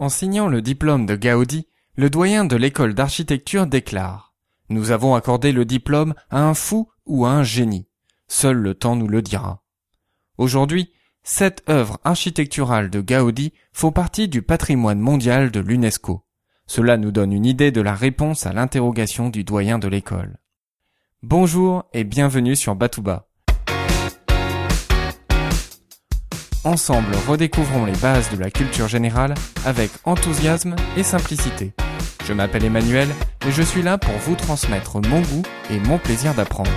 En signant le diplôme de Gaudi, le doyen de l'école d'architecture déclare Nous avons accordé le diplôme à un fou ou à un génie. Seul le temps nous le dira. Aujourd'hui, sept œuvres architecturales de Gaudi font partie du patrimoine mondial de l'UNESCO. Cela nous donne une idée de la réponse à l'interrogation du doyen de l'école. Bonjour et bienvenue sur Batouba. Ensemble, redécouvrons les bases de la culture générale avec enthousiasme et simplicité. Je m'appelle Emmanuel et je suis là pour vous transmettre mon goût et mon plaisir d'apprendre.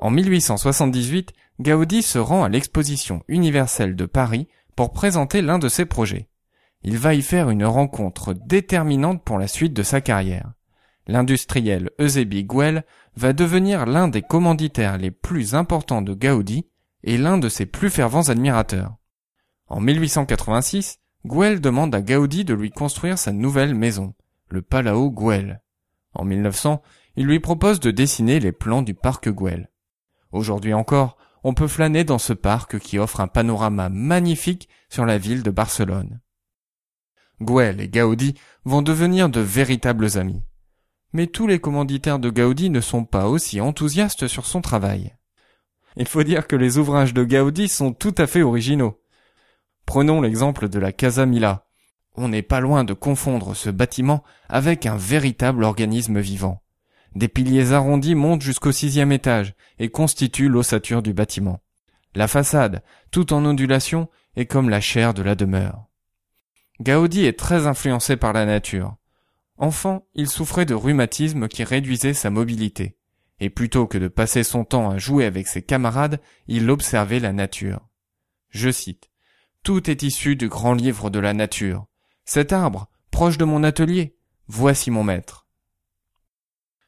En 1878, Gaudi se rend à l'exposition universelle de Paris pour présenter l'un de ses projets. Il va y faire une rencontre déterminante pour la suite de sa carrière l'industriel Eusebi Guel va devenir l'un des commanditaires les plus importants de Gaudi et l'un de ses plus fervents admirateurs. En 1886, Guel demande à Gaudi de lui construire sa nouvelle maison, le Palao Güell. En 1900, il lui propose de dessiner les plans du parc Güell. Aujourd'hui encore, on peut flâner dans ce parc qui offre un panorama magnifique sur la ville de Barcelone. Güell et Gaudi vont devenir de véritables amis mais tous les commanditaires de Gaudi ne sont pas aussi enthousiastes sur son travail. Il faut dire que les ouvrages de Gaudi sont tout à fait originaux. Prenons l'exemple de la Casa Mila. On n'est pas loin de confondre ce bâtiment avec un véritable organisme vivant. Des piliers arrondis montent jusqu'au sixième étage et constituent l'ossature du bâtiment. La façade, tout en ondulation, est comme la chair de la demeure. Gaudi est très influencé par la nature. Enfant, il souffrait de rhumatisme qui réduisait sa mobilité, et plutôt que de passer son temps à jouer avec ses camarades, il observait la nature. Je cite. Tout est issu du grand livre de la nature. Cet arbre, proche de mon atelier, voici mon maître.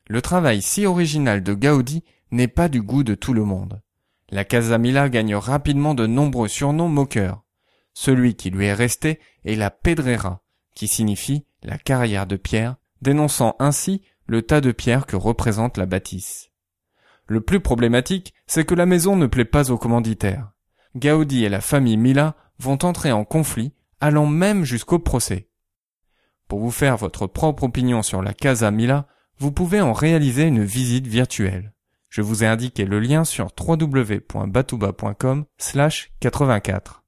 Le travail si original de Gaudi n'est pas du goût de tout le monde. La Casamila gagne rapidement de nombreux surnoms moqueurs. Celui qui lui est resté est la Pedrera, qui signifie la carrière de pierre, dénonçant ainsi le tas de pierres que représente la bâtisse. Le plus problématique, c'est que la maison ne plaît pas aux commanditaires. Gaudi et la famille Mila vont entrer en conflit, allant même jusqu'au procès. Pour vous faire votre propre opinion sur la Casa Mila, vous pouvez en réaliser une visite virtuelle. Je vous ai indiqué le lien sur www.batouba.com 84.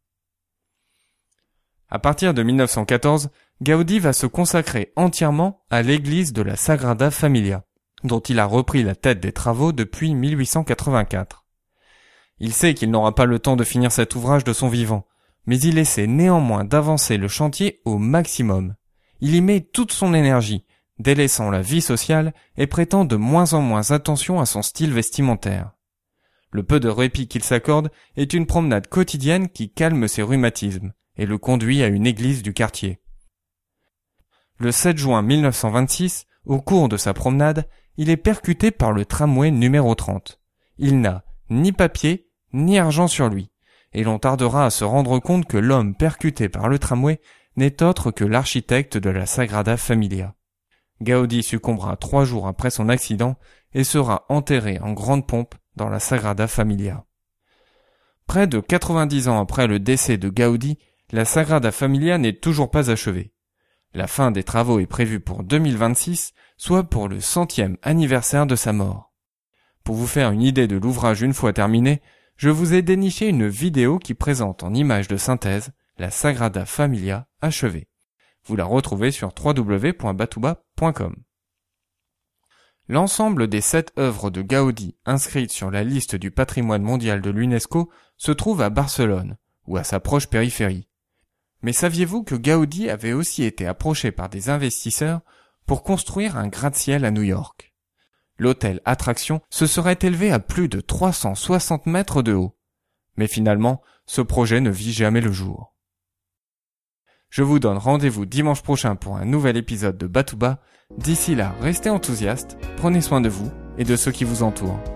À partir de 1914, Gaudi va se consacrer entièrement à l'église de la Sagrada Familia, dont il a repris la tête des travaux depuis 1884. Il sait qu'il n'aura pas le temps de finir cet ouvrage de son vivant, mais il essaie néanmoins d'avancer le chantier au maximum. Il y met toute son énergie, délaissant la vie sociale et prêtant de moins en moins attention à son style vestimentaire. Le peu de répit qu'il s'accorde est une promenade quotidienne qui calme ses rhumatismes et le conduit à une église du quartier. Le 7 juin 1926, au cours de sa promenade, il est percuté par le tramway numéro 30. Il n'a ni papier, ni argent sur lui, et l'on tardera à se rendre compte que l'homme percuté par le tramway n'est autre que l'architecte de la Sagrada Familia. Gaudi succombera trois jours après son accident et sera enterré en grande pompe dans la Sagrada Familia. Près de 90 ans après le décès de Gaudi, la Sagrada Familia n'est toujours pas achevée. La fin des travaux est prévue pour 2026, soit pour le centième anniversaire de sa mort. Pour vous faire une idée de l'ouvrage une fois terminé, je vous ai déniché une vidéo qui présente en image de synthèse la Sagrada Familia achevée. Vous la retrouvez sur www.batouba.com. L'ensemble des sept œuvres de Gaudi inscrites sur la liste du patrimoine mondial de l'UNESCO se trouve à Barcelone, ou à sa proche périphérie. Mais saviez-vous que Gaudi avait aussi été approché par des investisseurs pour construire un gratte-ciel à New York? L'hôtel Attraction se serait élevé à plus de 360 mètres de haut. Mais finalement, ce projet ne vit jamais le jour. Je vous donne rendez-vous dimanche prochain pour un nouvel épisode de Batouba. D'ici là, restez enthousiastes, prenez soin de vous et de ceux qui vous entourent.